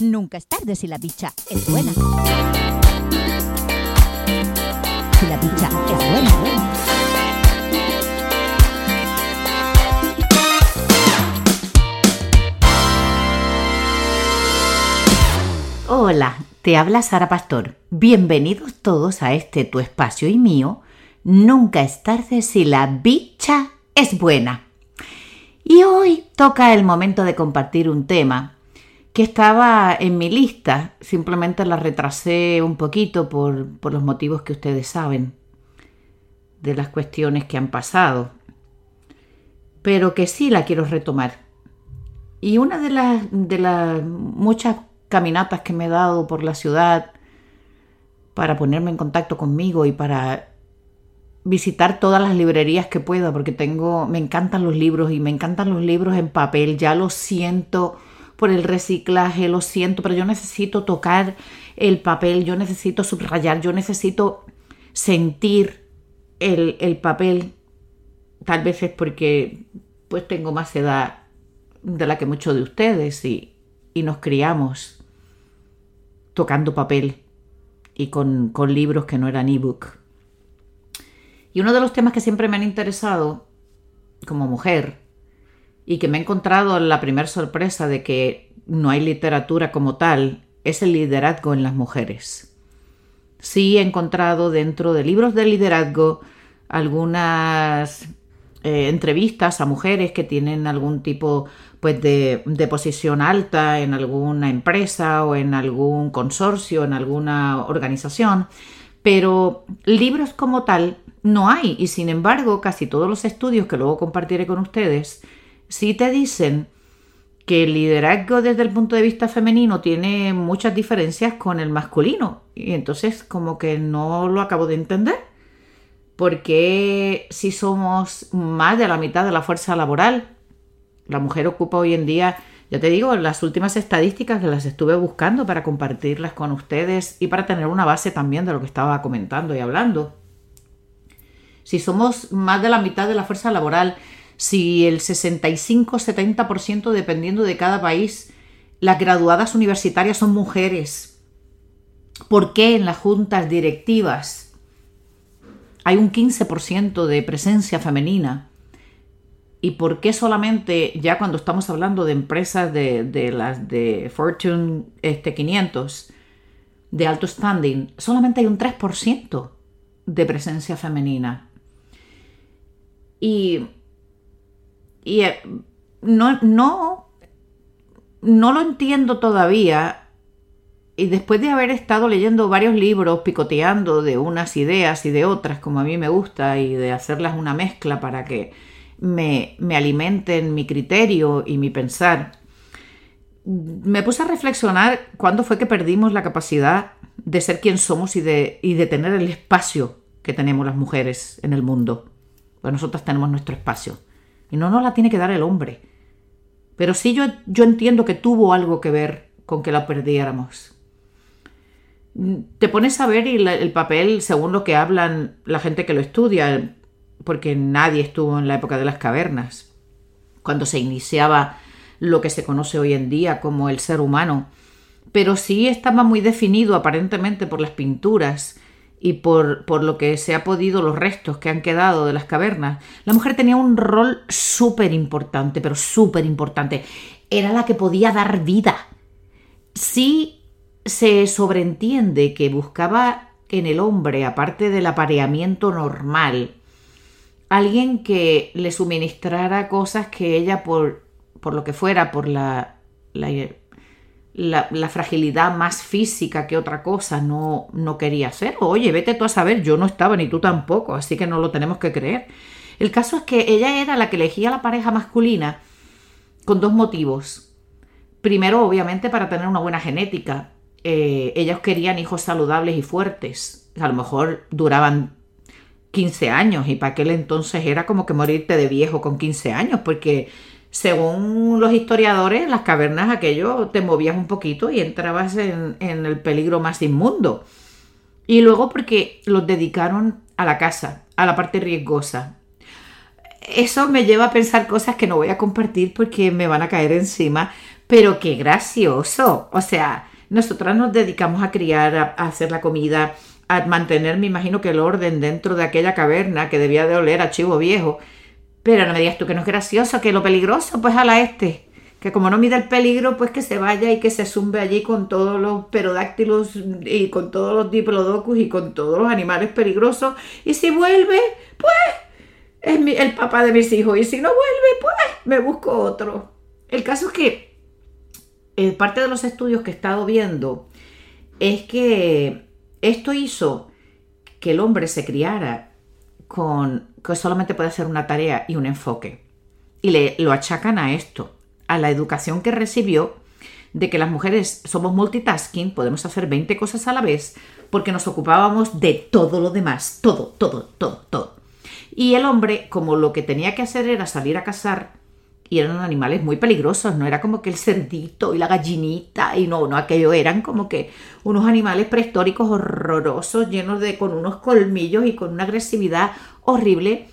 Nunca es tarde si la dicha es buena. Si la dicha es buena. Hola, te habla Sara Pastor. Bienvenidos todos a este tu espacio y mío. Nunca es tarde si la bicha es buena. Y hoy toca el momento de compartir un tema que estaba en mi lista, simplemente la retrasé un poquito por, por los motivos que ustedes saben, de las cuestiones que han pasado, pero que sí la quiero retomar. Y una de las, de las muchas caminatas que me he dado por la ciudad para ponerme en contacto conmigo y para visitar todas las librerías que pueda porque tengo me encantan los libros y me encantan los libros en papel, ya lo siento por el reciclaje, lo siento, pero yo necesito tocar el papel, yo necesito subrayar, yo necesito sentir el, el papel. Tal vez es porque pues tengo más edad de la que muchos de ustedes y, y nos criamos tocando papel y con, con libros que no eran ebook. Y uno de los temas que siempre me han interesado como mujer y que me he encontrado la primera sorpresa de que no hay literatura como tal es el liderazgo en las mujeres. Sí he encontrado dentro de libros de liderazgo algunas eh, entrevistas a mujeres que tienen algún tipo pues de, de, posición alta en alguna empresa o en algún consorcio, en alguna organización, pero libros como tal no hay y sin embargo casi todos los estudios que luego compartiré con ustedes sí te dicen que el liderazgo desde el punto de vista femenino tiene muchas diferencias con el masculino y entonces como que no lo acabo de entender porque si somos más de la mitad de la fuerza laboral la mujer ocupa hoy en día, ya te digo, las últimas estadísticas que las estuve buscando para compartirlas con ustedes y para tener una base también de lo que estaba comentando y hablando. Si somos más de la mitad de la fuerza laboral, si el 65-70% dependiendo de cada país, las graduadas universitarias son mujeres, ¿por qué en las juntas directivas hay un 15% de presencia femenina? ¿Y por qué solamente ya cuando estamos hablando de empresas de, las de Fortune este, 500 de alto standing, solamente hay un 3% de presencia femenina? Y, y eh, no, no, no lo entiendo todavía. Y después de haber estado leyendo varios libros, picoteando de unas ideas y de otras, como a mí me gusta, y de hacerlas una mezcla para que me, alimenten mi criterio y mi pensar. Me puse a reflexionar cuándo fue que perdimos la capacidad de ser quien somos y de, y de tener el espacio que tenemos las mujeres en el mundo. Pues nosotras tenemos nuestro espacio. Y no nos la tiene que dar el hombre. Pero sí yo, yo entiendo que tuvo algo que ver con que la perdiéramos. Te pones a ver y el papel, según lo que hablan la gente que lo estudia, porque nadie estuvo en la época de las cavernas, cuando se iniciaba lo que se conoce hoy en día como el ser humano, pero sí estaba muy definido aparentemente por las pinturas y por, por lo que se ha podido, los restos que han quedado de las cavernas. La mujer tenía un rol súper importante, pero súper importante. Era la que podía dar vida. Sí se sobreentiende que buscaba en el hombre, aparte del apareamiento normal, alguien que le suministrara cosas que ella por, por lo que fuera, por la, la, fragilidad más física que otra cosa, no, no quería hacer. Oye, vete tú a saber, yo no estaba ni tú tampoco, así que no lo tenemos que creer. El caso es que ella era la que elegía la pareja masculina con dos motivos. Primero, obviamente, para tener una buena genética. Eh, ellos querían hijos saludables y fuertes. A lo mejor duraban 15 años y para aquel entonces era como que morirte de viejo con 15 años porque según los historiadores las cavernas aquello te movías un poquito y entrabas en, el peligro más inmundo. Y luego porque los dedicaron a la casa, a la parte riesgosa. Eso me lleva a pensar cosas que no voy a compartir porque me van a caer encima, Pero qué gracioso. O sea, nosotras nos dedicamos a criar, a, a hacer la comida, a mantener, me imagino que el orden dentro de aquella caverna que debía de oler a chivo viejo. Pero no me digas tú que no es gracioso, que lo peligroso, pues a la este. Que como no mide el peligro, pues que se vaya y que se zumbe allí con todos los perodáctilos y con todos los diplodocus y con todos los animales peligrosos. Y si vuelve, pues es el papá de mis hijos. Y si no vuelve, pues me busco otro. El caso es que eh, parte de los estudios que he estado viendo es que esto hizo que el hombre se criara con que solamente puede hacer una tarea y un enfoque. Y le lo achacan a esto, a la educación que recibió de que las mujeres somos multitasking, podemos hacer 20 cosas a la vez, porque nos ocupábamos de todo lo demás, todo, todo, todo, todo. Y el hombre, como lo que tenía que hacer era salir a cazar, y eran animales muy peligrosos, no era como que el cerdito y la gallinita, y no, no, aquello eran como que unos animales prehistóricos horrorosos, llenos de, con unos colmillos y con una agresividad horrible.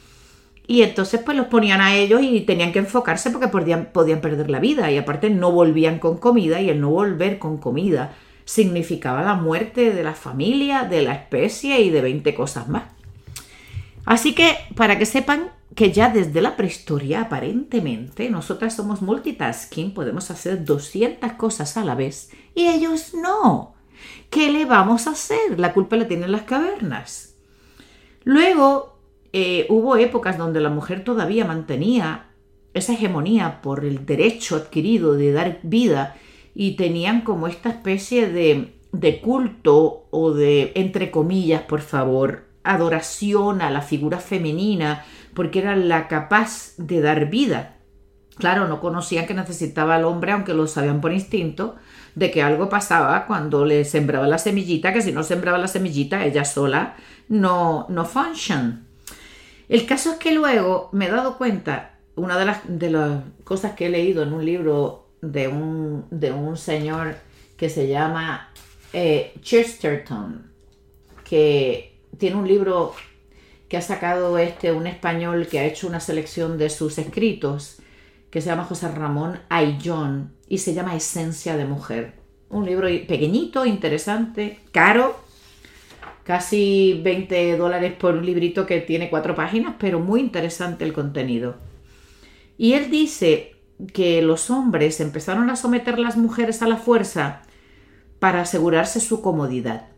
Y entonces pues los ponían a ellos y tenían que enfocarse porque podían, podían perder la vida y aparte no volvían con comida y el no volver con comida significaba la muerte de la familia, de la especie y de 20 cosas más. Así que para que sepan que ya desde la prehistoria aparentemente nosotras somos multitasking, podemos hacer 200 cosas a la vez y ellos no. ¿Qué le vamos a hacer? La culpa la tienen las cavernas. Luego eh, hubo épocas donde la mujer todavía mantenía esa hegemonía por el derecho adquirido de dar vida y tenían como esta especie de, de culto o de, entre comillas, por favor, adoración a la figura femenina porque era la capaz de dar vida. Claro, no conocían que necesitaba al hombre, aunque lo sabían por instinto, de que algo pasaba cuando le sembraba la semillita, que si no sembraba la semillita, ella sola no, no function. El caso es que luego me he dado cuenta, una de las, de las cosas que he leído en un libro de un, de un señor que se llama eh, Chesterton, que tiene un libro ha sacado este, un español que ha hecho una selección de sus escritos, que se llama José Ramón Ayllón y se llama Esencia de Mujer. Un libro pequeñito, interesante, caro, casi 20 dólares por un librito que tiene cuatro páginas, pero muy interesante el contenido. Y él dice que los hombres empezaron a someter a las mujeres a la fuerza para asegurarse su comodidad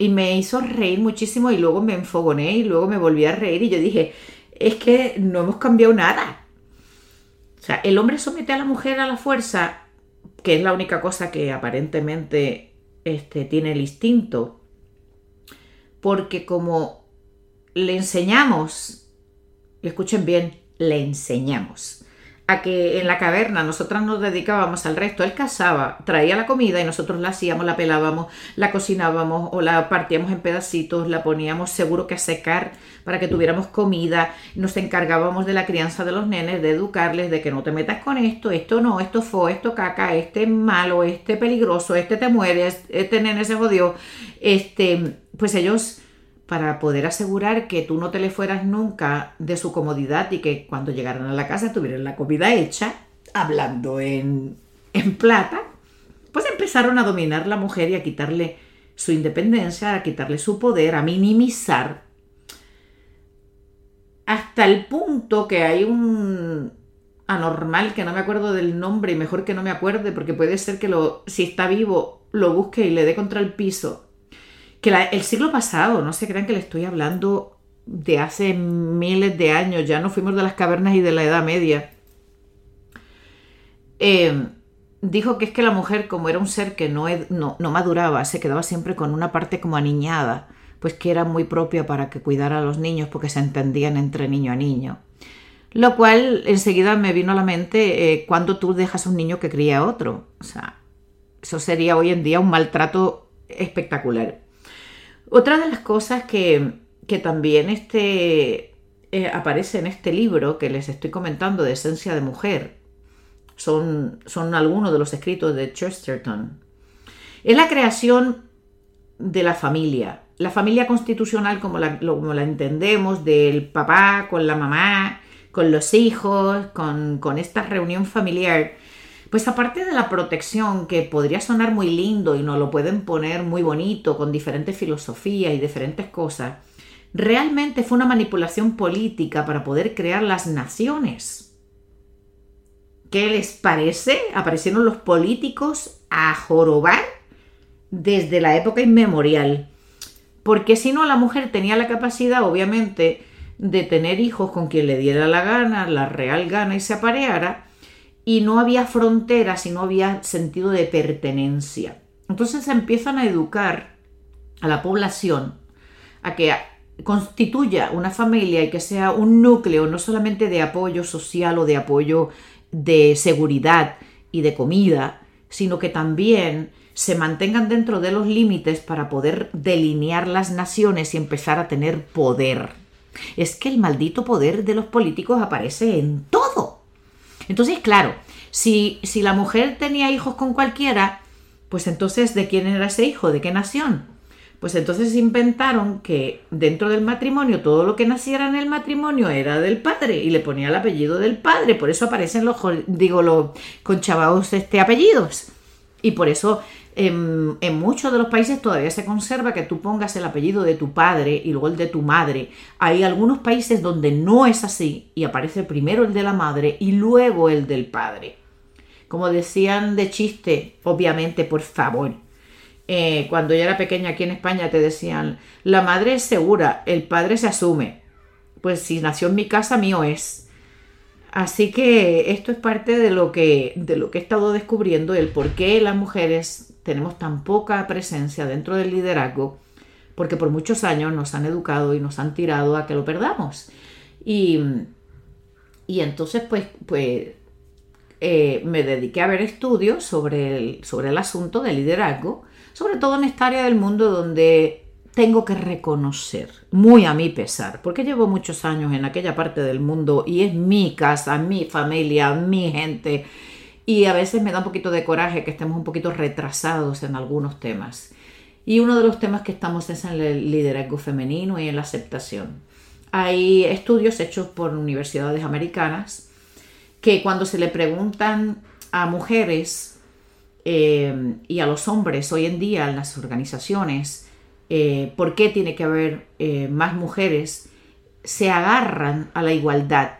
y me hizo reír muchísimo y luego me enfogoné y luego me volví a reír y yo dije, es que no hemos cambiado nada. O sea, el hombre somete a la mujer a la fuerza, que es la única cosa que aparentemente este, tiene el instinto, porque como le enseñamos, escuchen bien, le enseñamos a que en la caverna nosotras nos dedicábamos al resto. Él cazaba, traía la comida y nosotros la hacíamos, la pelábamos, la cocinábamos o la partíamos en pedacitos, la poníamos seguro que a secar para que tuviéramos comida, nos encargábamos de la crianza de los nenes, de educarles, de que no te metas con esto, esto no, esto fue, esto caca, este malo, este peligroso, este te mueres, este nene se jodió. Este, pues ellos para poder asegurar que tú no te le fueras nunca de su comodidad y que cuando llegaran a la casa tuvieran la comida hecha, hablando en, en plata, pues empezaron a dominar la mujer y a quitarle su independencia, a quitarle su poder, a minimizar, hasta el punto que hay un anormal que no me acuerdo del nombre y mejor que no me acuerde porque puede ser que lo, si está vivo lo busque y le dé contra el piso que el siglo pasado, no se crean que le estoy hablando de hace miles de años, ya no fuimos de las cavernas y de la Edad Media. Em, dijo que es que la mujer, como era un ser que no, no, no, maduraba, se quedaba siempre con una parte como aniñada, pues que era muy propia para que cuidara a los niños porque se entendían entre niño a niño. Lo cual enseguida me vino a la mente eh, cuando tú dejas a un niño que cría a otro. O sea, eso sería hoy en día un maltrato espectacular. Otra de las cosas que, también este, eh, aparece en este libro que les estoy comentando de Esencia de Mujer, son, son algunos de los escritos de Chesterton, es la creación de la familia, la familia constitucional como la, como la entendemos, del papá con la mamá, con los hijos, con, con esta reunión familiar Pues aparte de la protección, que podría sonar muy lindo y nos lo pueden poner muy bonito, con diferentes filosofías y diferentes cosas, realmente fue una manipulación política para poder crear las naciones. ¿Qué les parece? Aparecieron los políticos a jorobar desde la época inmemorial. Porque si no, la mujer tenía la capacidad, obviamente, de tener hijos con quien le diera la gana, la real gana y se apareara, y no había fronteras y no había sentido de pertenencia. Entonces empiezan a educar a la población a que constituya una familia y que sea un núcleo no solamente de apoyo social o de apoyo de seguridad y de comida, sino que también se mantengan dentro de los límites para poder delinear las naciones y empezar a tener poder. Es que el maldito poder de los políticos aparece en todo. Entonces, claro, si, si la mujer tenía hijos con cualquiera, pues entonces, ¿de quién era ese hijo? ¿De qué nación? Pues entonces inventaron que dentro del matrimonio todo lo que naciera en el matrimonio era del padre y le ponía el apellido del padre. Por eso aparecen los, digo, los conchavados este, apellidos. Y por eso en, muchos de los países todavía se conserva que tú pongas el apellido de tu padre y luego el de tu madre. Hay algunos países donde no es así y aparece primero el de la madre y luego el del padre. Como decían de chiste, obviamente, por favor eh, cuando yo era pequeña aquí en España te decían, la madre es segura, el padre se asume. Pues si nació en mi casa, mío es. Así que esto es parte de lo que, de lo que he estado descubriendo, el por qué las mujeres tenemos tan poca presencia dentro del liderazgo, porque por muchos años nos han educado y nos han tirado a que lo perdamos. Y, y entonces, pues, pues eh, me dediqué a ver estudios sobre el, sobre el asunto del liderazgo sobre todo en esta área del mundo donde tengo que reconocer, muy a mi pesar, porque llevo muchos años en aquella parte del mundo y es mi casa, mi familia, mi gente, y a veces me da un poquito de coraje que estemos un poquito retrasados en algunos temas. Y uno de los temas que estamos es en el liderazgo femenino y en la aceptación. Hay estudios hechos por universidades americanas que cuando se le preguntan a mujeres eh, y a los hombres hoy en día en las organizaciones, eh, por qué tiene que haber eh, más mujeres, se agarran a la igualdad.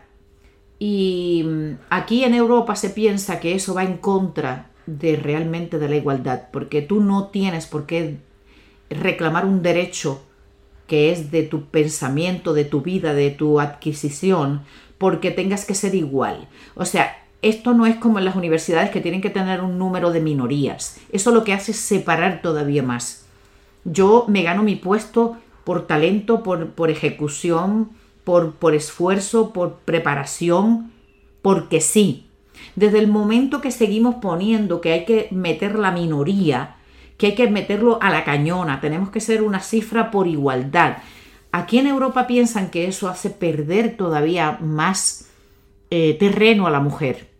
Y mm, aquí en Europa se piensa que eso va en contra de realmente de la igualdad, porque tú no tienes por qué reclamar un derecho que es de tu pensamiento, de tu vida, de tu adquisición, porque tengas que ser igual. O sea, esto no es como en las universidades que tienen que tener un número de minorías. Eso lo que hace es separar todavía más. Yo me gano mi puesto por talento, por, ejecución, por, por esfuerzo, por preparación, porque sí. Desde el momento que seguimos poniendo que hay que meter la minoría, que hay que meterlo a la cañona, tenemos que ser una cifra por igualdad. Aquí en Europa piensan que eso hace perder todavía más eh, terreno a la mujer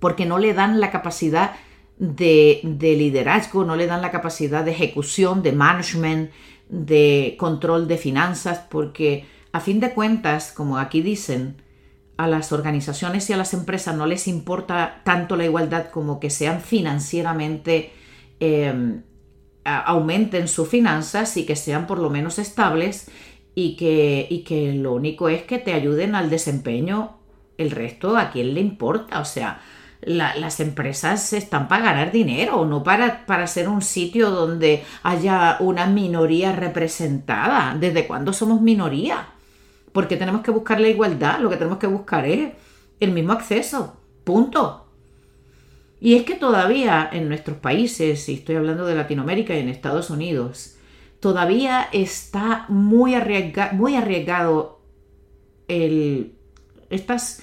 porque no le dan la capacidad de, liderazgo, no le dan la capacidad de ejecución, de management, de control de finanzas, porque a fin de cuentas, como aquí dicen, a las organizaciones y a las empresas no les importa tanto la igualdad como que sean financieramente, em, aumenten sus finanzas y que sean por lo menos estables y que, y que lo único es que te ayuden al desempeño, el resto a quién le importa, o sea, las empresas están para ganar dinero, no para, para ser un sitio donde haya una minoría representada. ¿Desde cuándo somos minoría? Porque tenemos que buscar la igualdad, lo que tenemos que buscar es el mismo acceso. Punto. Y es que todavía en nuestros países, y estoy hablando de Latinoamérica y en Estados Unidos, todavía está muy, muy arriesgado el, estas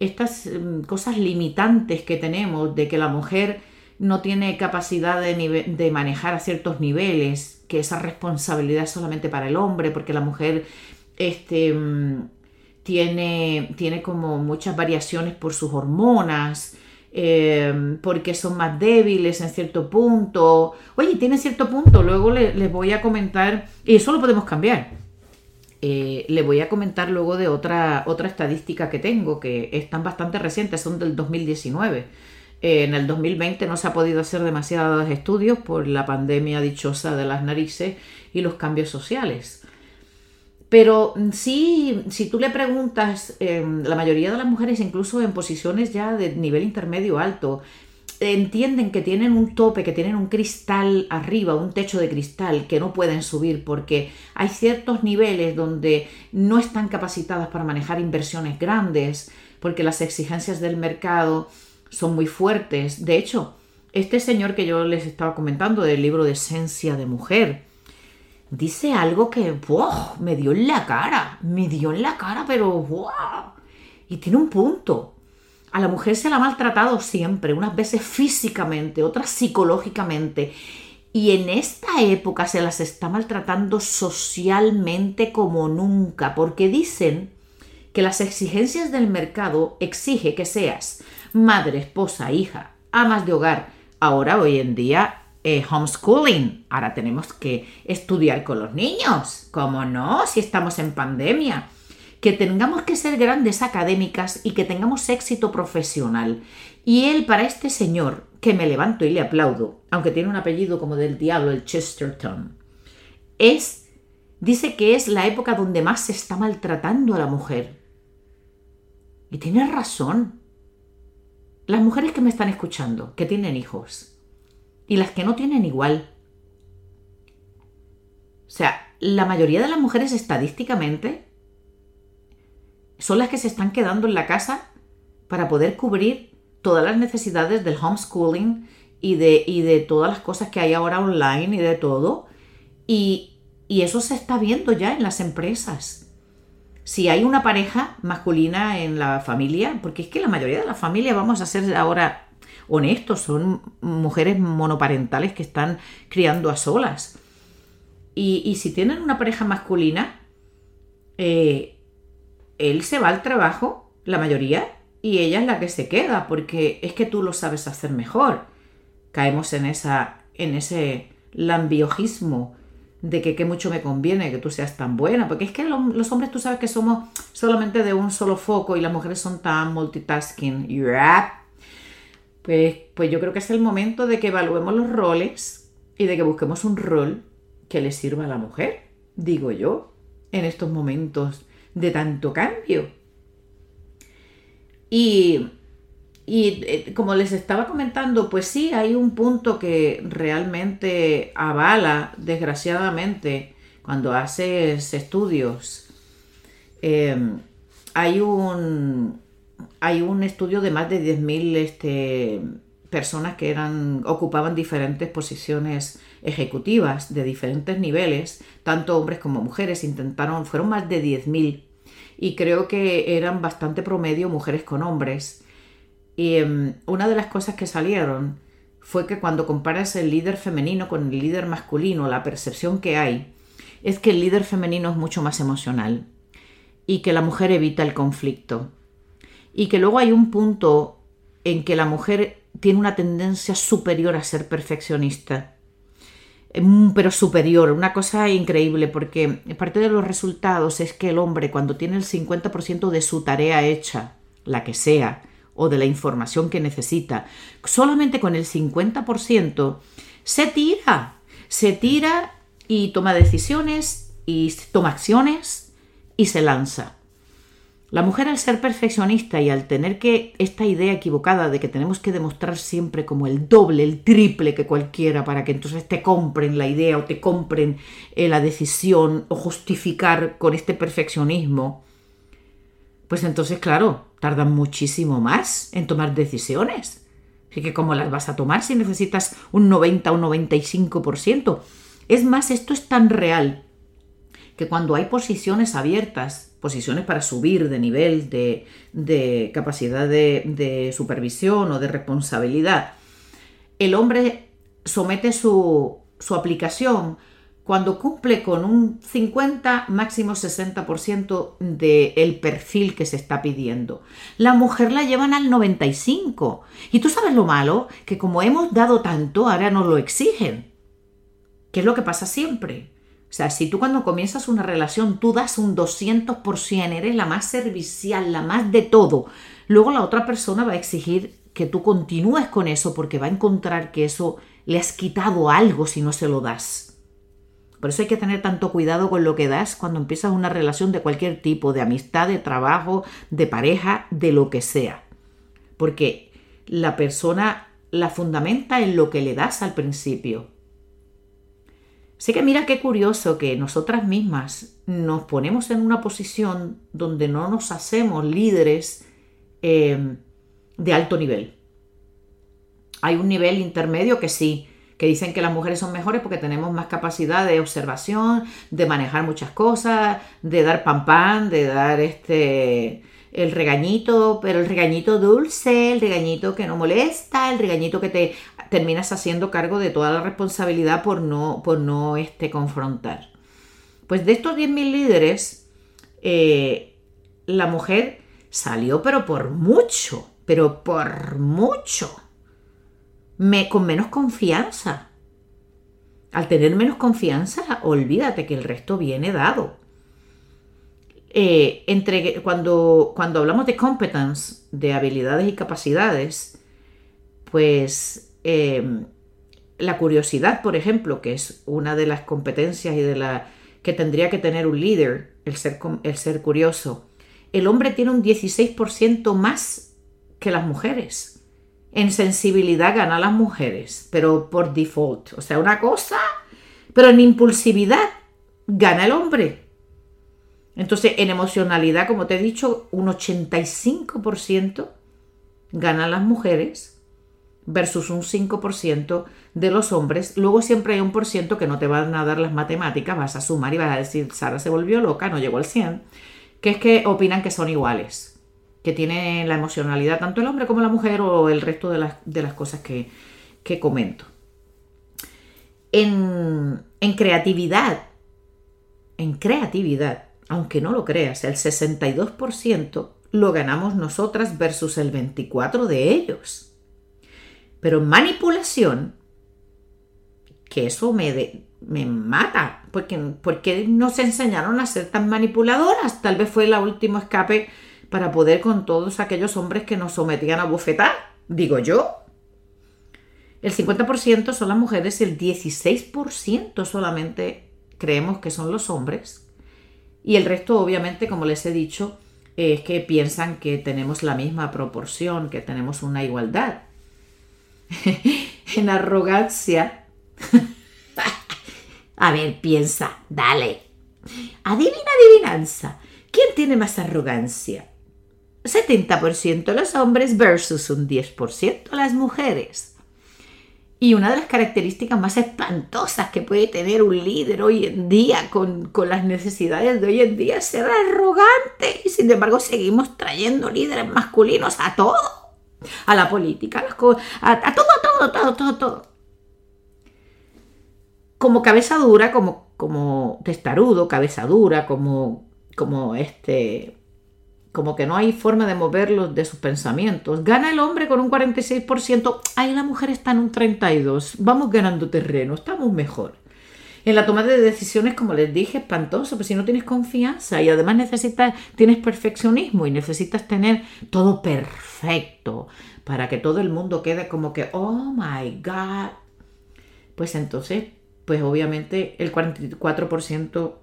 estas mm, cosas limitantes que tenemos de que la mujer no tiene capacidad de, manejar a ciertos niveles, que esa responsabilidad es solamente para el hombre, porque la mujer este, mm, tiene, tiene como muchas variaciones por sus hormonas, eh, porque son más débiles en cierto punto. Oye, tiene cierto punto, luego les voy a comentar, y eso lo podemos cambiar. Eh, le voy a comentar luego de otra, otra estadística que tengo, que están bastante recientes, son del 2019. Eh, en el 2020 no se ha podido hacer demasiados estudios por la pandemia dichosa de las narices y los cambios sociales. Pero mm, sí, si tú le preguntas, em, la mayoría de las mujeres, incluso en posiciones ya de nivel intermedio alto, entienden que tienen un tope, que tienen un cristal arriba, un techo de cristal que no pueden subir porque hay ciertos niveles donde no están capacitadas para manejar inversiones grandes, porque las exigencias del mercado son muy fuertes. De hecho, este señor que yo les estaba comentando del libro de Esencia de Mujer, dice algo que me dio en la cara, me dio en la cara, pero ¡wow! y tiene un punto. A la mujer se la ha maltratado siempre, unas veces físicamente, otras psicológicamente. Y en esta época se las está maltratando socialmente como nunca, porque dicen que las exigencias del mercado exige que seas madre, esposa, hija, amas de hogar. Ahora, hoy en día, eh, homeschooling. Ahora tenemos que estudiar con los niños. ¿Cómo no? Si estamos en pandemia. Que tengamos que ser grandes académicas y que tengamos éxito profesional. Y él, para este señor, que me levanto y le aplaudo, aunque tiene un apellido como del diablo, el Chesterton, es, dice que es la época donde más se está maltratando a la mujer. Y tiene razón. Las mujeres que me están escuchando, que tienen hijos, y las que no tienen igual. O sea, la mayoría de las mujeres estadísticamente son las que se están quedando en la casa para poder cubrir todas las necesidades del homeschooling y de, y de todas las cosas que hay ahora online y de todo. Y, y eso se está viendo ya en las empresas si hay una pareja masculina en la familia, porque es que la mayoría de las familias, vamos a ser ahora honestos, son mujeres monoparentales que están criando a solas. Y, si tienen una pareja masculina, eh, él se va al trabajo, la mayoría, y ella es la que se queda, porque es que tú lo sabes hacer mejor. Caemos en, esa, en ese lambiojismo de que, mucho me conviene que tú seas tan buena, porque es que los hombres tú sabes que somos solamente de un solo foco y las mujeres son tan multitasking. Pues, pues yo creo que es el momento de que evaluemos los roles y de que busquemos un rol que le sirva a la mujer, digo yo, en estos momentos de tanto cambio. Y y eh, como les estaba comentando, pues sí, hay un punto que realmente avala, desgraciadamente, cuando haces estudios. Em, hay, un, hay un estudio de más de 10.000 este, personas que eran, ocupaban diferentes posiciones ejecutivas de diferentes niveles, tanto hombres como mujeres, intentaron, fueron más de 10.000 y creo que eran bastante promedio mujeres con hombres y em, una de las cosas que salieron fue que cuando comparas el líder femenino con el líder masculino, la percepción que hay es que el líder femenino es mucho más emocional y que la mujer evita el conflicto. Y que luego hay un punto en que la mujer tiene una tendencia superior a ser perfeccionista. Em, pero superior, una cosa increíble, porque parte de los resultados es que el hombre cuando tiene el 50% de su tarea hecha, la que sea, o de la información que necesita, solamente con el 50%, se tira, se tira y toma decisiones y toma acciones y se lanza. La mujer al ser perfeccionista y al tener que esta idea equivocada de que tenemos que demostrar siempre como el doble, el triple que cualquiera para que entonces te compren la idea o te compren eh, la decisión o justificar con este perfeccionismo, pues entonces claro, tardan muchísimo más en tomar decisiones. Así que ¿cómo las vas a tomar si necesitas un 90 o un 95%? Es más, esto es tan real que cuando hay posiciones abiertas, posiciones para subir de nivel de, capacidad de, de supervisión o de responsabilidad, el hombre somete su, su aplicación cuando cumple con un 50, máximo 60% del perfil que se está pidiendo. La mujer la llevan al 95. Y tú sabes lo malo, que como hemos dado tanto, ahora nos lo exigen. ¿Qué es lo que pasa siempre? O sea, si tú cuando comienzas una relación, tú das un 200%, eres la más servicial, la más de todo, luego la otra persona va a exigir que tú continúes con eso porque va a encontrar que eso le has quitado algo si no se lo das. Por eso hay que tener tanto cuidado con lo que das cuando empiezas una relación de cualquier tipo, de amistad, de trabajo, de pareja, de lo que sea. Porque la persona la fundamenta en lo que le das al principio. Así que mira qué curioso que nosotras mismas nos ponemos en una posición donde no nos hacemos líderes eh, de alto nivel. Hay un nivel intermedio que sí, que dicen que las mujeres son mejores porque tenemos más capacidad de observación, de manejar muchas cosas, de dar pan pan, de dar este el regañito, pero el regañito dulce, el regañito que no molesta, el regañito que te terminas haciendo cargo de toda la responsabilidad por no, por no este, confrontar. Pues de estos 10.000 líderes, eh, la mujer salió pero por mucho, pero por mucho, me, con menos confianza. Al tener menos confianza, olvídate que el resto viene dado. Eh, entre, cuando, cuando hablamos de competence, de habilidades y capacidades, pues eh, la curiosidad, por ejemplo, que es una de las competencias y de la que tendría que tener un líder, el ser, curioso, el hombre tiene un 16% más que las mujeres. En sensibilidad gana las mujeres, pero por default. O sea, una cosa, pero en impulsividad gana el hombre. Entonces, en emocionalidad, como te he dicho, un 85% ganan las mujeres versus un 5% de los hombres. Luego siempre hay un por ciento que no te van a dar las matemáticas, vas a sumar y vas a decir, Sara se volvió loca, no llegó al 100 que es que opinan que son iguales, que tienen la emocionalidad tanto el hombre como la mujer o el resto de las, cosas que, comento. En, en creatividad, en creatividad, aunque no lo creas, el 62% lo ganamos nosotras versus el 24% de ellos. Pero manipulación, que eso me, me mata, porque, porque no se enseñaron a ser tan manipuladoras. Tal vez fue el último escape para poder con todos aquellos hombres que nos sometían a bofetar, digo yo. El 50% son las mujeres el 16% solamente creemos que son los hombres. Y el resto, obviamente, como les he dicho, es que piensan que tenemos la misma proporción, que tenemos una igualdad. en arrogancia a ver, piensa, dale. Adivina, adivinanza. ¿Quién tiene más arrogancia? 70% los hombres versus un 10% las mujeres. Y una de las características más espantosas que puede tener un líder hoy en día con, las necesidades de hoy en día es ser arrogante. Y sin embargo seguimos trayendo líderes masculinos a todo. A la política, a, a todo, todo, todo, todo, todo como cabeza dura, como, como testarudo, cabeza dura, como, como este, como que no hay forma de moverlos de sus pensamientos. Gana el hombre con un 46%, ahí la mujer está en un 32%. Vamos ganando terreno, estamos mejor. En la toma de decisiones, como les dije, espantoso, pero si no tienes confianza y además necesitas, tienes perfeccionismo y necesitas tener todo perfecto para que todo el mundo quede como que, oh my God, pues entonces pues obviamente el 44%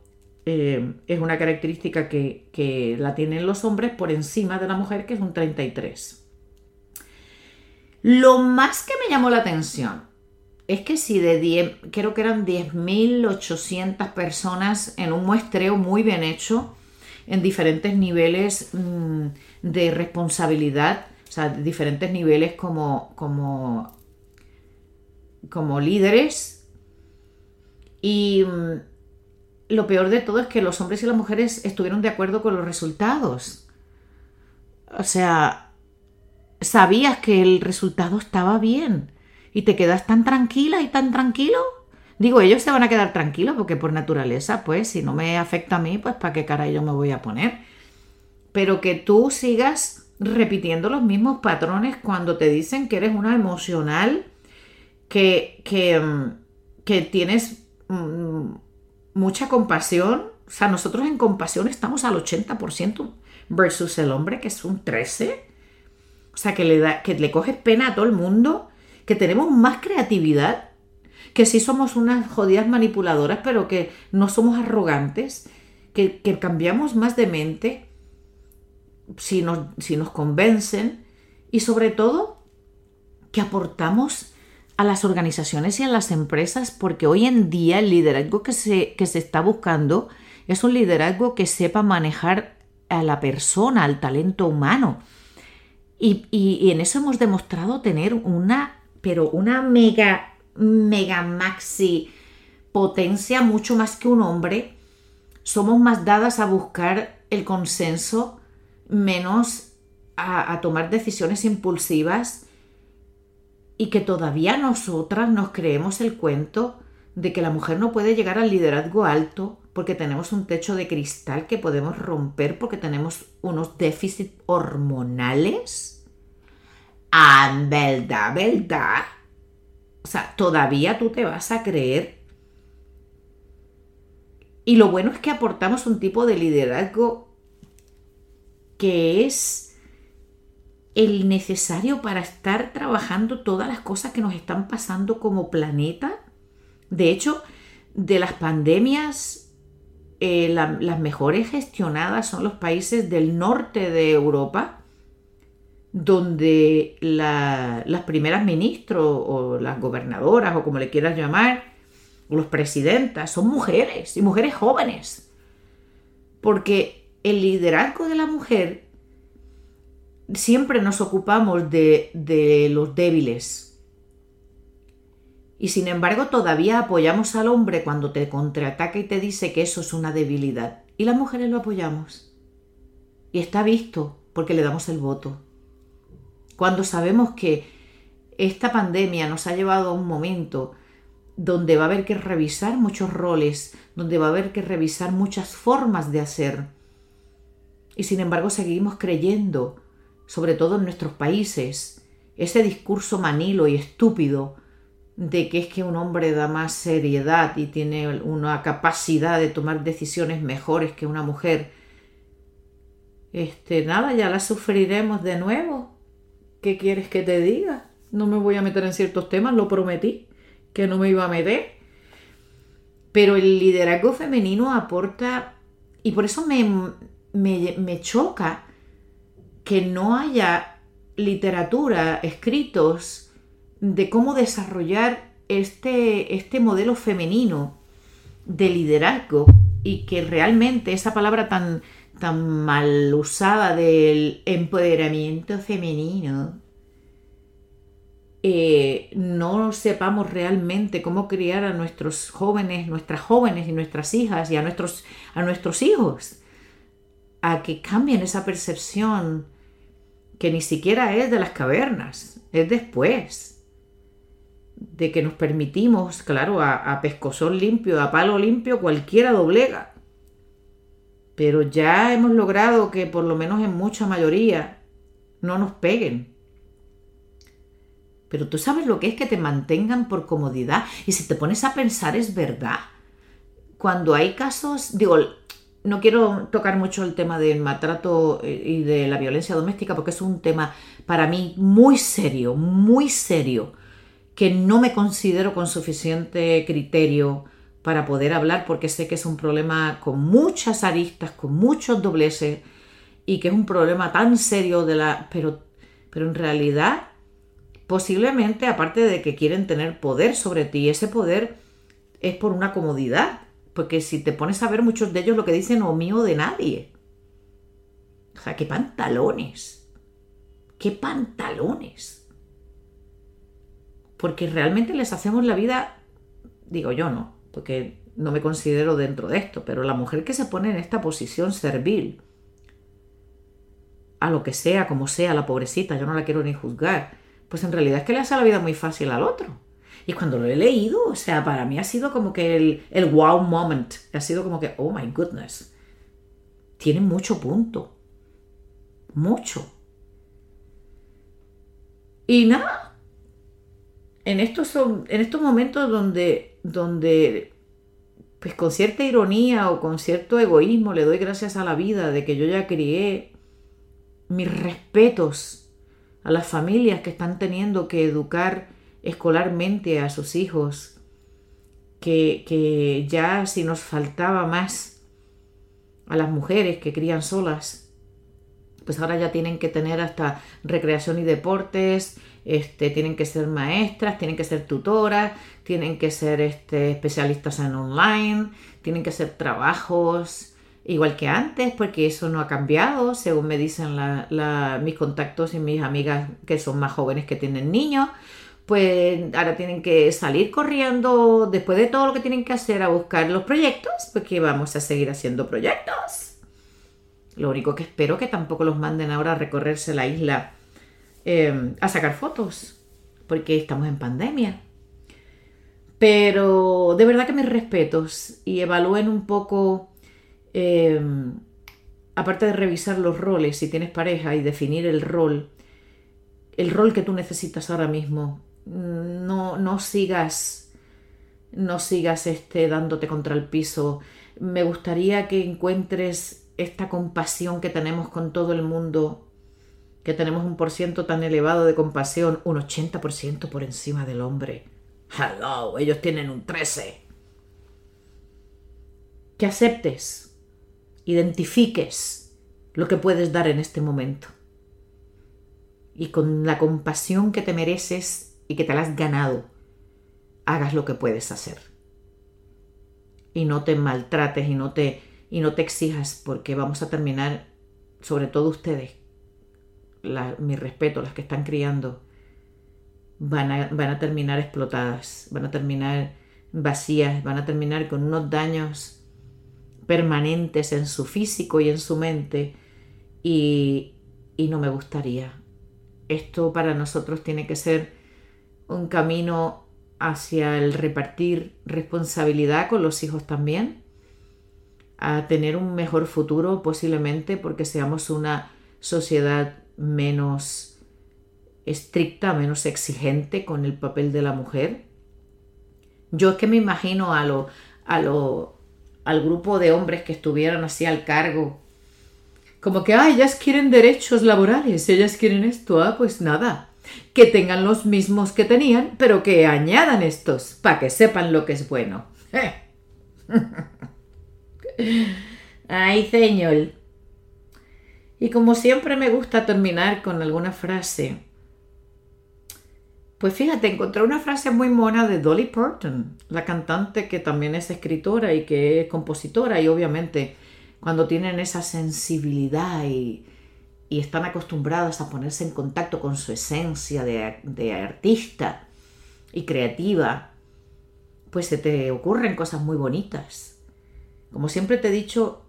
eh, es una característica que, la tienen los hombres por encima de la mujer, que es un 33%. Lo más que me llamó la atención es que si de 10, creo que eran 10.800 personas en un muestreo muy bien hecho, en diferentes niveles mm, de responsabilidad, o sea, diferentes niveles como, como, como líderes, y mm, lo peor de todo es que los hombres y las mujeres estuvieron de acuerdo con los resultados. O sea, sabías que el resultado estaba bien y te quedas tan tranquila y tan tranquilo. Digo, ellos se van a quedar tranquilos porque por naturaleza, pues, si no me afecta a mí, pues, ¿para qué cara yo me voy a poner? Pero que tú sigas repitiendo los mismos patrones cuando te dicen que eres una emocional, que, que, mm, que tienes Mm, mucha compasión. O sea, nosotros en compasión estamos al 80% versus el hombre que es un 13%. O sea, que le, da, que le coges pena a todo el mundo, que tenemos más creatividad, que sí somos unas jodidas manipuladoras, pero que no somos arrogantes, que, que cambiamos más de mente si nos, si nos convencen y sobre todo que aportamos a las organizaciones y a las empresas porque hoy en día el liderazgo que se, que se está buscando es un liderazgo que sepa manejar a la persona, al talento humano. Y, y, en eso hemos demostrado tener una, pero una mega, mega maxi potencia mucho más que un hombre. Somos más dadas a buscar el consenso, menos a, tomar decisiones impulsivas y que todavía nosotras nos creemos el cuento de que la mujer no puede llegar al liderazgo alto porque tenemos un techo de cristal que podemos romper porque tenemos unos déficits hormonales. Ah, verdad, verdad. O sea, todavía tú te vas a creer. Y lo bueno es que aportamos un tipo de liderazgo que es el necesario para estar trabajando todas las cosas que nos están pasando como planeta. De hecho, de las pandemias, eh, las mejores gestionadas son los países del norte de Europa, donde las primeras ministros o las gobernadoras o como le quieras llamar, los presidentas, son mujeres y mujeres jóvenes. Porque el liderazgo de la mujer siempre nos ocupamos de, los débiles. Y sin embargo todavía apoyamos al hombre cuando te contraataca y te dice que eso es una debilidad. Y las mujeres lo apoyamos. Y está visto porque le damos el voto. Cuando sabemos que esta pandemia nos ha llevado a un momento donde va a haber que revisar muchos roles, donde va a haber que revisar muchas formas de hacer. Y sin embargo seguimos creyendo sobre todo en nuestros países, ese discurso manilo y estúpido de que es que un hombre da más seriedad y tiene una capacidad de tomar decisiones mejores que una mujer. Este, nada, ya la sufriremos de nuevo. ¿Qué quieres que te diga? No me voy a meter en ciertos temas, lo prometí, que no me iba a meter. Pero el liderazgo femenino aporta, y por eso me, me, me choca que no haya literatura, escritos de cómo desarrollar este, este modelo femenino de liderazgo y que realmente esa palabra tan, tan mal usada del empoderamiento femenino eh, no sepamos realmente cómo criar a nuestros jóvenes, nuestras jóvenes y nuestras hijas y a nuestros, a nuestros hijos a que cambien esa percepción que ni siquiera es de las cavernas, es después de que nos permitimos, claro, a, pescozón limpio, a palo limpio, cualquiera doblega. Pero ya hemos logrado que por lo menos en mucha mayoría no nos peguen. Pero tú sabes lo que es que te mantengan por comodidad. Y si te pones a pensar es verdad. Cuando hay casos, digo, no quiero tocar mucho el tema del maltrato eh, y de la violencia doméstica porque es un tema para mí muy serio, muy serio, que no me considero con suficiente criterio para poder hablar porque sé que es un problema con muchas aristas, con muchos dobleces y que es un problema tan serio de la... pero, pero en realidad posiblemente aparte de que quieren tener poder sobre ti, ese poder es por una comodidad porque si te pones a ver muchos de ellos lo que dicen o mío de nadie. O sea, qué pantalones. Qué pantalones. Porque realmente les hacemos la vida, digo yo no, porque no me considero dentro de esto, pero la mujer que se pone en esta posición servil, a lo que sea, como sea, la pobrecita, yo no la quiero ni juzgar, pues en realidad es que le hace la vida muy fácil al otro. Y cuando lo he leído, o sea, para mí ha sido como que el, wow moment. Ha sido como que, oh my goodness. Tiene mucho punto. Mucho. Y nada. En estos, en estos momentos donde, donde, pues con cierta ironía o con cierto egoísmo le doy gracias a la vida de que yo ya crié mis respetos a las familias que están teniendo que educar escolarmente a sus hijos, que, que ya si nos faltaba más a las mujeres que crían solas, pues ahora ya tienen que tener hasta recreación y deportes, este, tienen que ser maestras, tienen que ser tutoras, tienen que ser este, especialistas en online, tienen que hacer trabajos igual que antes, porque eso no ha cambiado, según me dicen mis contactos y mis amigas que son más jóvenes que tienen niños, pues ahora tienen que salir corriendo después de todo lo que tienen que hacer a buscar los proyectos, porque vamos a seguir haciendo proyectos. Lo único que espero que tampoco los manden ahora a recorrerse la isla eh, a sacar fotos, porque estamos en pandemia. Pero de verdad que mis respetos y evalúen un poco, eh, aparte de revisar los roles, si tienes pareja y definir el rol, el rol que tú necesitas ahora mismo. No, no sigas, no sigas este, dándote contra el piso. Me gustaría que encuentres esta compasión que tenemos con todo el mundo, que tenemos un por ciento tan elevado de compasión, un 80% por encima del hombre Hello, ellos tienen un 13. Que aceptes, identifiques lo que puedes dar en este momento. Y con la compasión que te mereces y que te la has ganado, hagas lo que puedes hacer. Y no te maltrates y no te, y no te exijas porque vamos a terminar, sobre todo ustedes, mi respeto, las que están criando, van a, terminar explotadas, van a terminar vacías, van a terminar con unos daños permanentes en su físico y en su mente y, y no me gustaría. Esto para nosotros tiene que ser un camino hacia el repartir responsabilidad con los hijos también, a tener un mejor futuro posiblemente porque seamos una sociedad menos estricta, menos exigente con el papel de la mujer. Yo es que me imagino a lo, a lo, al grupo de hombres que estuvieran así al cargo, como que, ellas quieren derechos laborales, ellas quieren esto, ah, pues nada, que tengan los mismos que tenían, pero que añadan estos, para que sepan lo que es bueno. Ay, señor. Y como siempre me gusta terminar con alguna frase pues fíjate, encontré una frase muy mona de Dolly Parton, la cantante que también es escritora y que es compositora y obviamente cuando tienen esa sensibilidad y, están acostumbradas a ponerse en contacto con su esencia de, de artista y creativa, pues se te ocurren cosas muy bonitas. Como siempre te he dicho,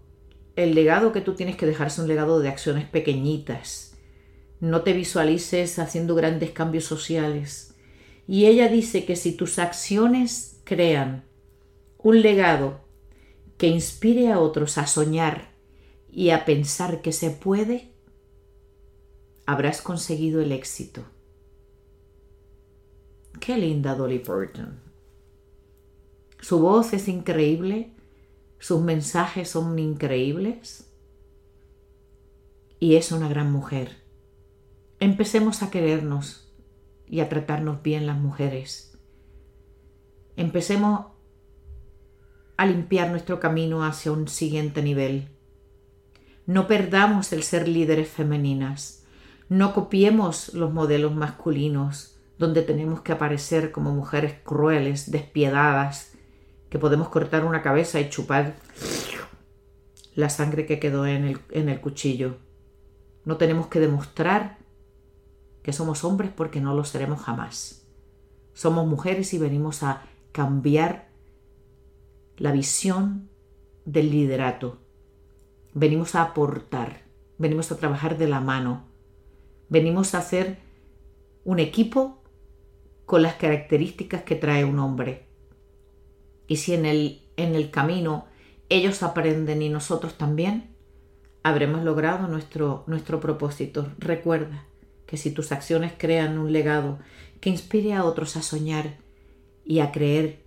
el legado que tú tienes que dejar es un legado de acciones pequeñitas, no te visualices haciendo grandes cambios sociales. Y ella dice que si tus acciones crean un legado que inspire a otros a soñar y a pensar que se puede, habrás conseguido el éxito. Qué linda Dolly Parton. Su voz es increíble, sus mensajes son increíbles y es una gran mujer. Empecemos a querernos y a tratarnos bien las mujeres. Empecemos a limpiar nuestro camino hacia un siguiente nivel. No perdamos el ser líderes femeninas. No copiemos los modelos masculinos donde tenemos que aparecer como mujeres crueles, despiedadas, que podemos cortar una cabeza y chupar la sangre que quedó en el, en el cuchillo. No tenemos que demostrar que somos hombres porque no lo seremos jamás. Somos mujeres y venimos a cambiar la visión del liderato. Venimos a aportar, venimos a trabajar de la mano, venimos a hacer un equipo con las características que trae un hombre. Y si en el, en el camino ellos aprenden y nosotros también, habremos logrado nuestro, nuestro propósito. Recuerda, que si tus acciones crean un legado que inspire a otros a soñar y a creer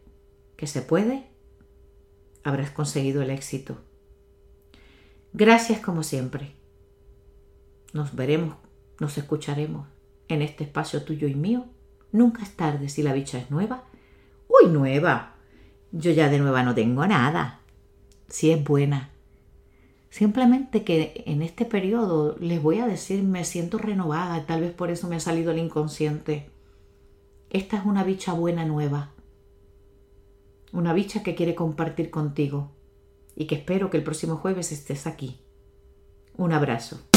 que se puede, habrás conseguido el éxito. Gracias como siempre. Nos veremos, nos escucharemos en este espacio tuyo y mío. Nunca es tarde si la bicha es nueva. ¡Uy, nueva! Yo ya de nueva no tengo nada. Si es buena. Simplemente que en este periodo les voy a decir me siento renovada, tal vez por eso me ha salido el inconsciente. Esta es una bicha buena nueva. Una bicha que quiere compartir contigo y que espero que el próximo jueves estés aquí. Un abrazo.